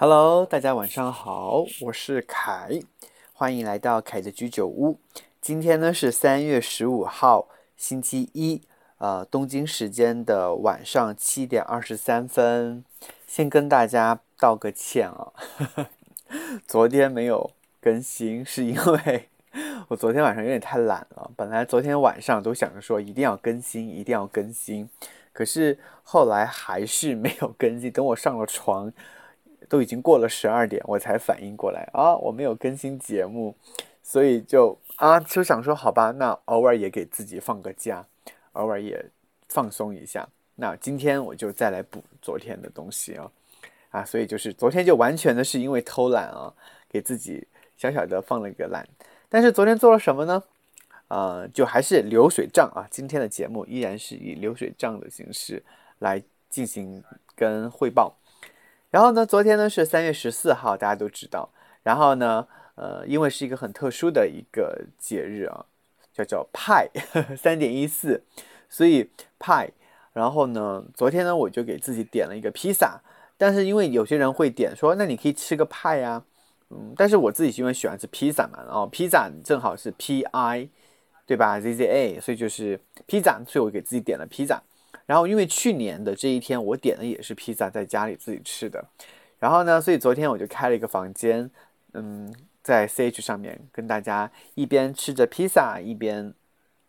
Hello，大家晚上好，我是凯，欢迎来到凯的居酒屋。今天呢是三月十五号，星期一，呃，东京时间的晚上七点二十三分。先跟大家道个歉啊，昨天没有更新，是因为我昨天晚上有点太懒了。本来昨天晚上都想着说一定要更新，一定要更新，可是后来还是没有更新。等我上了床，都已经过了十二点，我才反应过来啊，我没有更新节目，所以就啊就想说好吧，那偶尔也给自己放个假，偶尔也放松一下。那今天我就再来补昨天的东西啊，啊，所以就是昨天就完全的是因为偷懒啊，给自己小小的放了一个懒。但是昨天做了什么呢？呃，就还是流水账啊。今天的节目依然是以流水账的形式来进行跟汇报。然后呢，昨天呢是三月十四号，大家都知道。然后呢，呃，因为是一个很特殊的一个节日啊，叫叫派三点一四，所以派。然后呢，昨天呢，我就给自己点了一个披萨，但是因为有些人会点说，那你可以吃个派呀，嗯，但是我自己因为喜欢吃披萨嘛，然后披萨正好是 P I，对吧？Z Z A，所以就是披萨，所以我给自己点了披萨。然后因为去年的这一天我点的也是披萨，在家里自己吃的。然后呢，所以昨天我就开了一个房间，嗯，在 C H 上面跟大家一边吃着披萨一边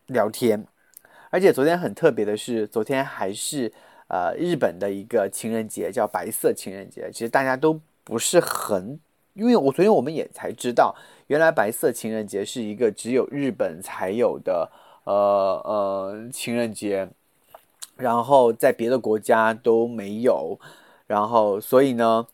聊天。而且昨天很特别的是，昨天还是呃日本的一个情人节，叫白色情人节。其实大家都不是很，因为我昨天我们也才知道，原来白色情人节是一个只有日本才有的呃呃情人节，然后在别的国家都没有。然后所以呢，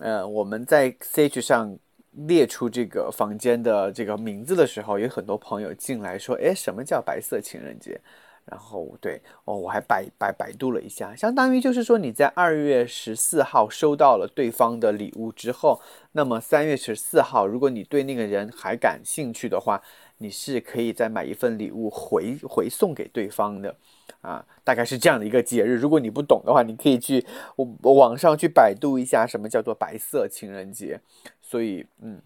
呃我们在 C H 上列出这个房间的这个名字的时候，有很多朋友进来说，哎，什么叫白色情人节？然后对哦，我还百百百度了一下，相当于就是说你在二月十四号收到了对方的礼物之后，那么三月十四号，如果你对那个人还感兴趣的话，你是可以再买一份礼物回回送给对方的，啊，大概是这样的一个节日。如果你不懂的话，你可以去我网上去百度一下什么叫做白色情人节。所以嗯。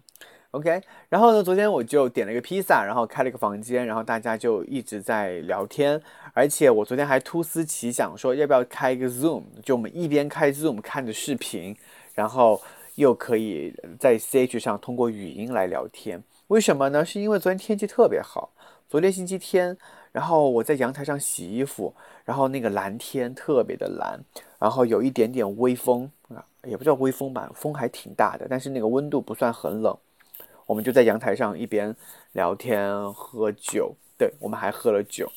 OK，然后呢？昨天我就点了一个披萨，然后开了一个房间，然后大家就一直在聊天。而且我昨天还突思奇想，说要不要开一个 Zoom，就我们一边开 Zoom 看着视频，然后又可以在 CH 上通过语音来聊天。为什么呢？是因为昨天天气特别好，昨天星期天，然后我在阳台上洗衣服，然后那个蓝天特别的蓝，然后有一点点微风啊，也不叫微风吧，风还挺大的，但是那个温度不算很冷。我们就在阳台上一边聊天喝酒，对我们还喝了酒。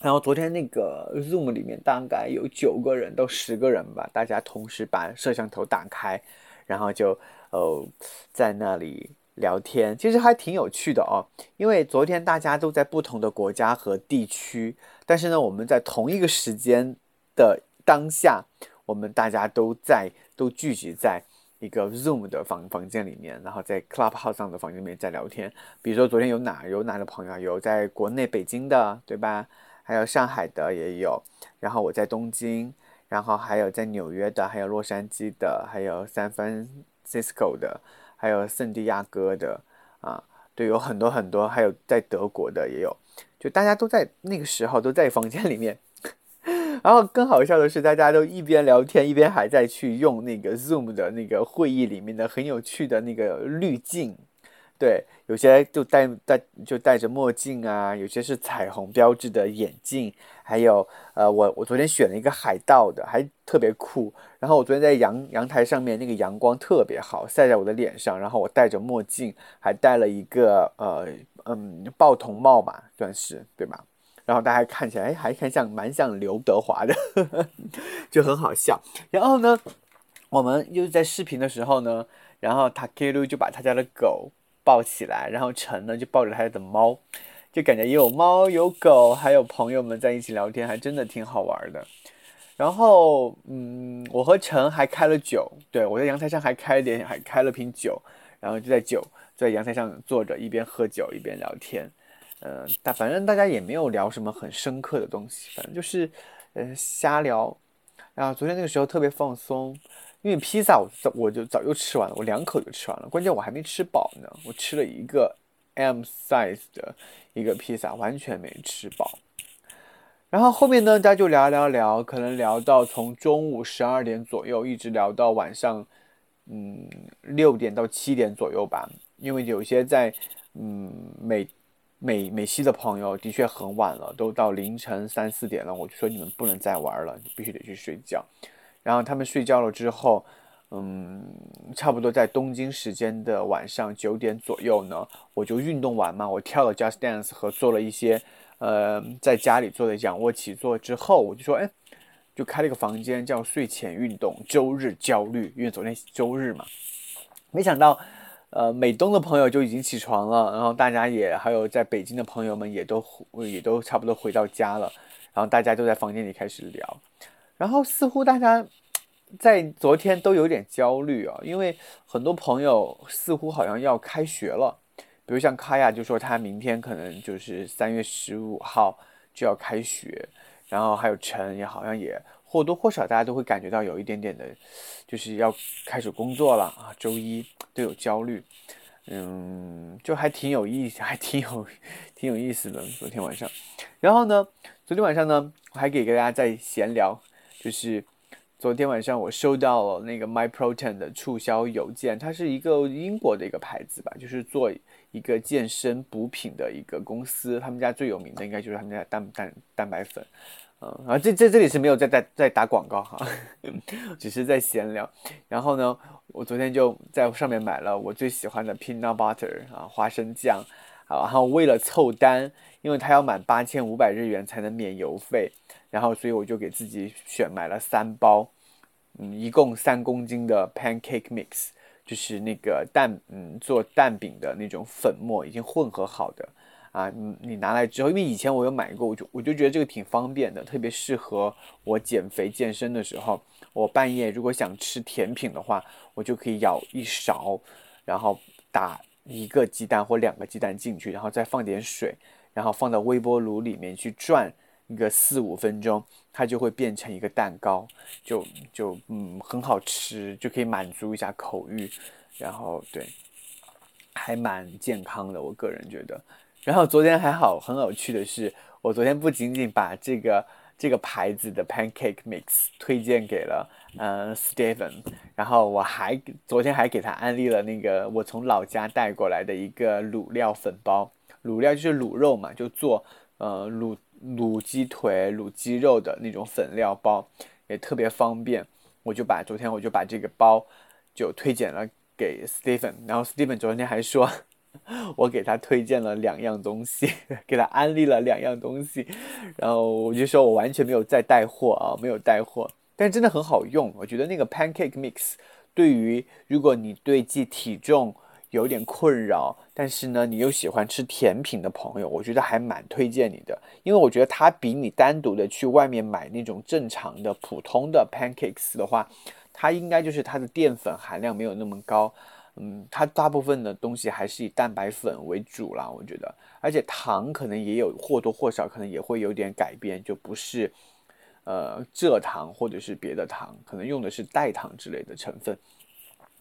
然后昨天那个 Zoom 里面大概有九个人到十个人吧，大家同时把摄像头打开，然后就呃在那里聊天，其实还挺有趣的哦。因为昨天大家都在不同的国家和地区，但是呢，我们在同一个时间的当下，我们大家都在都聚集在。一个 Zoom 的房房间里面，然后在 Clubhouse 上的房间里面在聊天。比如说昨天有哪有哪的朋友，有在国内北京的，对吧？还有上海的也有。然后我在东京，然后还有在纽约的，还有洛杉矶的，还有 San Francisco 的，还有圣地亚哥的啊，对，有很多很多，还有在德国的也有。就大家都在那个时候都在房间里面。然后更好笑的是，大家都一边聊天，一边还在去用那个 Zoom 的那个会议里面的很有趣的那个滤镜。对，有些就戴戴就戴着墨镜啊，有些是彩虹标志的眼镜，还有呃，我我昨天选了一个海盗的，还特别酷。然后我昨天在阳阳台上面，那个阳光特别好，晒在我的脸上。然后我戴着墨镜，还戴了一个呃嗯豹头帽吧，算是对吧？然后大家看起来，哎，还看像蛮像刘德华的呵呵，就很好笑。然后呢，我们又在视频的时候呢，然后 Takeru 就把他家的狗抱起来，然后陈呢就抱着他的猫，就感觉也有猫有狗，还有朋友们在一起聊天，还真的挺好玩的。然后，嗯，我和陈还开了酒，对我在阳台上还开点，还开了瓶酒，然后就在酒在阳台上坐着，一边喝酒一边聊天。呃，大反正大家也没有聊什么很深刻的东西，反正就是，呃，瞎聊。然后昨天那个时候特别放松，因为披萨我早我就早就吃完了，我两口就吃完了，关键我还没吃饱呢，我吃了一个 M size 的一个披萨，完全没吃饱。然后后面呢，大家就聊聊聊，可能聊到从中午十二点左右，一直聊到晚上，嗯，六点到七点左右吧。因为有些在嗯美美美西的朋友，的确很晚了，都到凌晨三四点了，我就说你们不能再玩了，必须得去睡觉。然后他们睡觉了之后，嗯，差不多在东京时间的晚上九点左右呢，我就运动完嘛，我跳了 Just Dance 和做了一些。呃，在家里做的仰卧起坐之后，我就说，哎，就开了一个房间叫睡前运动周日焦虑，因为昨天周日嘛。没想到，呃，美东的朋友就已经起床了，然后大家也还有在北京的朋友们也都也都差不多回到家了，然后大家都在房间里开始聊，然后似乎大家在昨天都有点焦虑啊，因为很多朋友似乎好像要开学了。比如像卡亚就说他明天可能就是三月十五号就要开学，然后还有陈也好像也或多或少大家都会感觉到有一点点的，就是要开始工作了啊，周一都有焦虑，嗯，就还挺有意思，还挺有挺有意思的。昨天晚上，然后呢，昨天晚上呢，我还给大家在闲聊，就是昨天晚上我收到了那个 My Protein 的促销邮件，它是一个英国的一个牌子吧，就是做。一个健身补品的一个公司，他们家最有名的应该就是他们家蛋蛋蛋白粉，啊，这这这里是没有在在在打广告哈，只是在闲聊。然后呢，我昨天就在上面买了我最喜欢的 peanut butter 啊，花生酱，啊，然后为了凑单，因为他要满八千五百日元才能免邮费，然后所以我就给自己选买了三包，嗯，一共三公斤的 pancake mix。就是那个蛋，嗯，做蛋饼的那种粉末已经混合好的啊，你你拿来之后，因为以前我有买过，我就我就觉得这个挺方便的，特别适合我减肥健身的时候。我半夜如果想吃甜品的话，我就可以舀一勺，然后打一个鸡蛋或两个鸡蛋进去，然后再放点水，然后放到微波炉里面去转一个四五分钟。它就会变成一个蛋糕，就就嗯很好吃，就可以满足一下口欲，然后对，还蛮健康的，我个人觉得。然后昨天还好，很有趣的是，我昨天不仅仅把这个这个牌子的 pancake mix 推荐给了嗯 Stephen，然后我还昨天还给他安利了那个我从老家带过来的一个卤料粉包，卤料就是卤肉嘛，就做呃卤。卤鸡腿、卤鸡肉的那种粉料包也特别方便，我就把昨天我就把这个包就推荐了给 Stephen，然后 Stephen 昨天还说我给他推荐了两样东西，给他安利了两样东西，然后我就说我完全没有在带货啊，没有带货，但真的很好用，我觉得那个 Pancake Mix 对于如果你对记体重。有点困扰，但是呢，你又喜欢吃甜品的朋友，我觉得还蛮推荐你的，因为我觉得它比你单独的去外面买那种正常的普通的 pancakes 的话，它应该就是它的淀粉含量没有那么高，嗯，它大部分的东西还是以蛋白粉为主啦，我觉得，而且糖可能也有或多或少可能也会有点改变，就不是呃蔗糖或者是别的糖，可能用的是代糖之类的成分，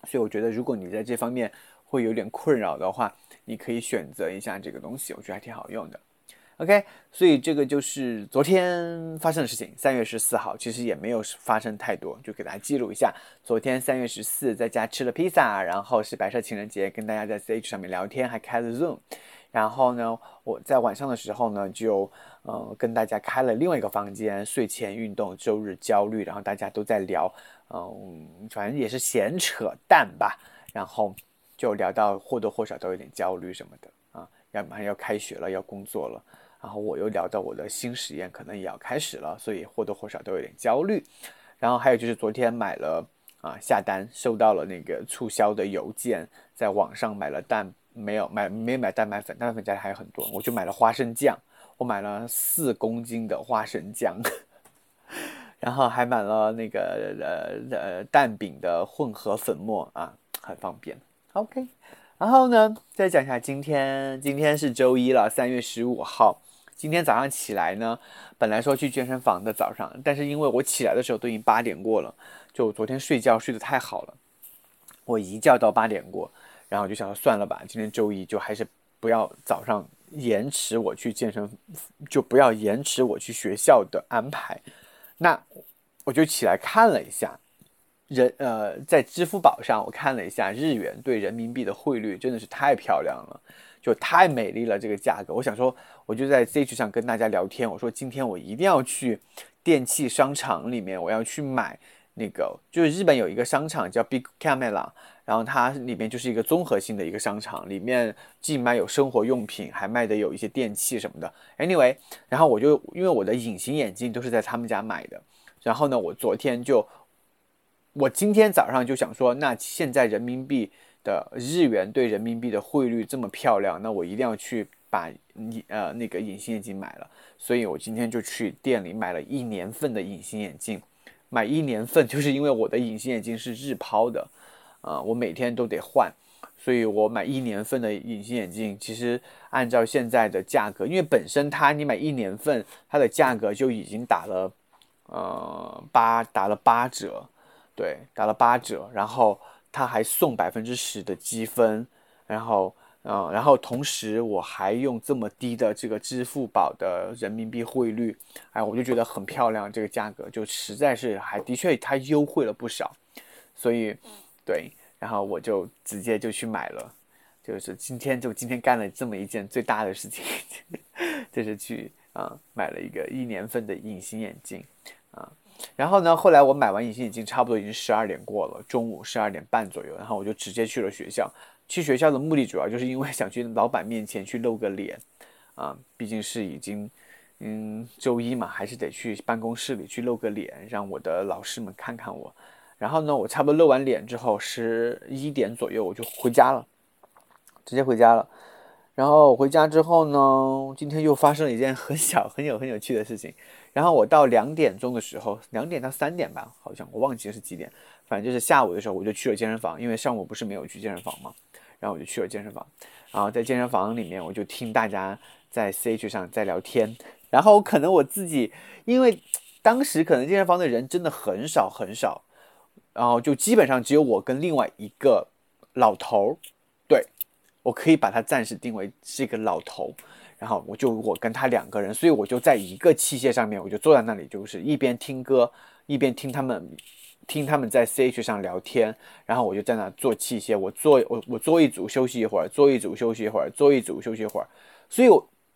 所以我觉得如果你在这方面，会有点困扰的话，你可以选择一下这个东西，我觉得还挺好用的。OK，所以这个就是昨天发生的事情。三月十四号其实也没有发生太多，就给大家记录一下。昨天三月十四在家吃了披萨，然后是白色情人节，跟大家在 C H 上面聊天，还开了 Zoom。然后呢，我在晚上的时候呢，就呃跟大家开了另外一个房间，睡前运动，周日焦虑，然后大家都在聊，嗯，反正也是闲扯淡吧，然后。就聊到或多或少都有点焦虑什么的啊，要马上要开学了，要工作了，然后我又聊到我的新实验可能也要开始了，所以或多或少都有点焦虑。然后还有就是昨天买了啊下单收到了那个促销的邮件，在网上买了蛋没有买没买蛋白粉，蛋白粉家里还有很多，我就买了花生酱，我买了四公斤的花生酱，然后还买了那个呃呃蛋饼的混合粉末啊，很方便。OK，然后呢，再讲一下今天，今天是周一了，三月十五号。今天早上起来呢，本来说去健身房的早上，但是因为我起来的时候都已经八点过了，就昨天睡觉睡得太好了，我一觉到八点过，然后我就想算了吧，今天周一就还是不要早上延迟我去健身，就不要延迟我去学校的安排。那我就起来看了一下，人呃，在支付宝上我看了一下日元对人民币的汇率，真的是太漂亮了，就太美丽了这个价格。我想说，我就在 Z 区上跟大家聊天，我说今天我一定要去电器商场里面，我要去买那个，就是日本有一个商场叫 Big Camera，然后它里面就是一个综合性的一个商场，里面既卖有生活用品，还卖的有一些电器什么的。Anyway，然后我就因为我的隐形眼镜都是在他们家买的。然后呢，我昨天就，我今天早上就想说，那现在人民币的日元对人民币的汇率这么漂亮，那我一定要去把你呃那个隐形眼镜买了。所以我今天就去店里买了一年份的隐形眼镜，买一年份就是因为我的隐形眼镜是日抛的，啊，我每天都得换，所以我买一年份的隐形眼镜，其实按照现在的价格，因为本身它你买一年份，它的价格就已经打了。呃，八打了八折，对，打了八折，然后他还送百分之十的积分，然后，嗯，然后同时我还用这么低的这个支付宝的人民币汇率，哎，我就觉得很漂亮，这个价格就实在是还的确它优惠了不少，所以，对，然后我就直接就去买了，就是今天就今天干了这么一件最大的事情，就是去啊买了一个一年份的隐形眼镜。啊，然后呢？后来我买完隐形眼镜，差不多已经十二点过了，中午十二点半左右。然后我就直接去了学校。去学校的目的主要就是因为想去老板面前去露个脸，啊，毕竟是已经，嗯，周一嘛，还是得去办公室里去露个脸，让我的老师们看看我。然后呢，我差不多露完脸之后，十一点左右我就回家了，直接回家了。然后我回家之后呢，今天又发生了一件很小、很有、很有趣的事情。然后我到两点钟的时候，两点到三点吧，好像我忘记是几点，反正就是下午的时候，我就去了健身房，因为上午不是没有去健身房嘛，然后我就去了健身房，然后在健身房里面，我就听大家在 C H 上在聊天，然后可能我自己，因为当时可能健身房的人真的很少很少，然后就基本上只有我跟另外一个老头儿，对我可以把他暂时定为是一个老头。然后我就我跟他两个人，所以我就在一个器械上面，我就坐在那里，就是一边听歌，一边听他们听他们在 C H 上聊天。然后我就在那做器械，我做我我做一组休息一会儿，做一组休息一会儿，做一组休息一会儿。所以，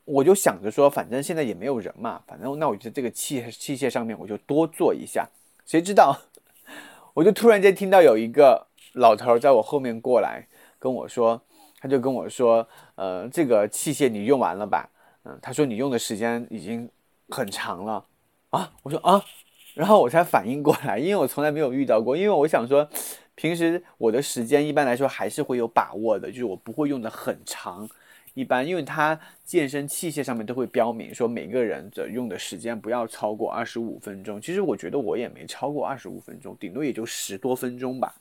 我就想着说，反正现在也没有人嘛，反正那我就在这个器器械上面我就多做一下。谁知道，我就突然间听到有一个老头在我后面过来跟我说。他就跟我说：“呃，这个器械你用完了吧？嗯，他说你用的时间已经很长了啊。”我说：“啊。”然后我才反应过来，因为我从来没有遇到过。因为我想说，平时我的时间一般来说还是会有把握的，就是我不会用的很长。一般，因为他健身器械上面都会标明说每个人的用的时间不要超过二十五分钟。其实我觉得我也没超过二十五分钟，顶多也就十多分钟吧。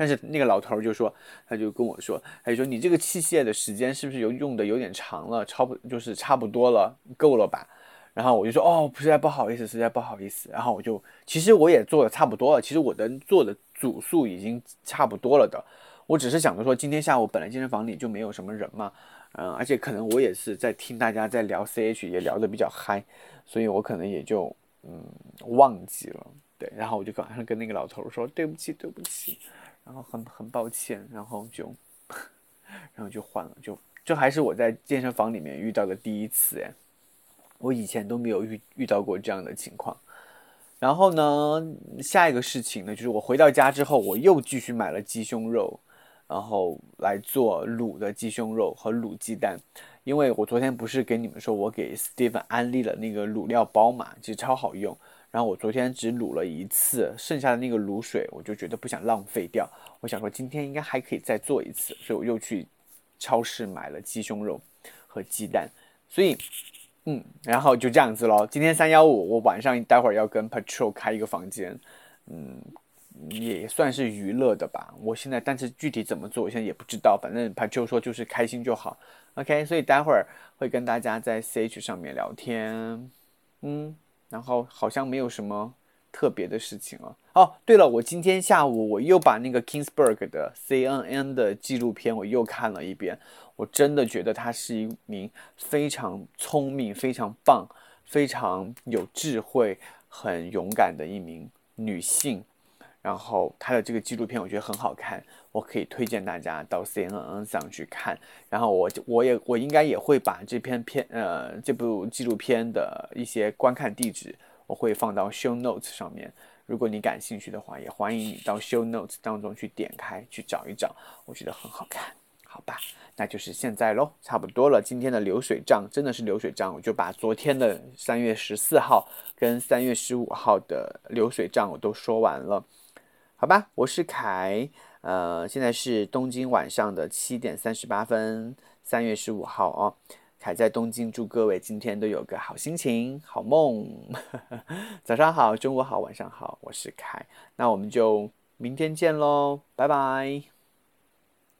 但是那个老头就说，他就跟我说，他就说你这个器械的时间是不是有用的有点长了，超不就是差不多了，够了吧？然后我就说哦，实在不好意思，实在不好意思。然后我就其实我也做的差不多了，其实我的做的组数已经差不多了的。我只是想着说，今天下午本来健身房里就没有什么人嘛，嗯，而且可能我也是在听大家在聊 CH，也聊得比较嗨，所以我可能也就嗯忘记了。对，然后我就赶上跟那个老头说对不起，对不起。然后很很抱歉，然后就，然后就换了，就这还是我在健身房里面遇到的第一次哎，我以前都没有遇遇到过这样的情况。然后呢，下一个事情呢，就是我回到家之后，我又继续买了鸡胸肉，然后来做卤的鸡胸肉和卤鸡蛋，因为我昨天不是给你们说我给 Steven 安利了那个卤料包嘛，其实超好用。然后我昨天只卤了一次，剩下的那个卤水我就觉得不想浪费掉，我想说今天应该还可以再做一次，所以我又去超市买了鸡胸肉和鸡蛋，所以嗯，然后就这样子咯。今天三幺五，我晚上待会儿要跟 Patrol 开一个房间，嗯，也算是娱乐的吧。我现在但是具体怎么做，我现在也不知道。反正 Patrol 说就是开心就好。OK，所以待会儿会跟大家在 CH 上面聊天，嗯，然后好像没有什么特别的事情了。哦，对了，我今天下午我又把那个 Kingsburg 的 CNN 的纪录片我又看了一遍，我真的觉得她是一名非常聪明、非常棒、非常有智慧、很勇敢的一名女性。然后他的这个纪录片我觉得很好看，我可以推荐大家到 CNN 上去看。然后我我也我应该也会把这篇片呃这部纪录片的一些观看地址我会放到 Show Notes 上面。如果你感兴趣的话，也欢迎你到 Show Notes 当中去点开去找一找，我觉得很好看，好吧？那就是现在喽，差不多了。今天的流水账真的是流水账，我就把昨天的三月十四号跟三月十五号的流水账我都说完了，好吧？我是凯，呃，现在是东京晚上的七点三十八分，三月十五号哦。凯在东京，祝各位今天都有个好心情、好梦。早上好，中午好，晚上好，我是凯，那我们就明天见喽，拜拜。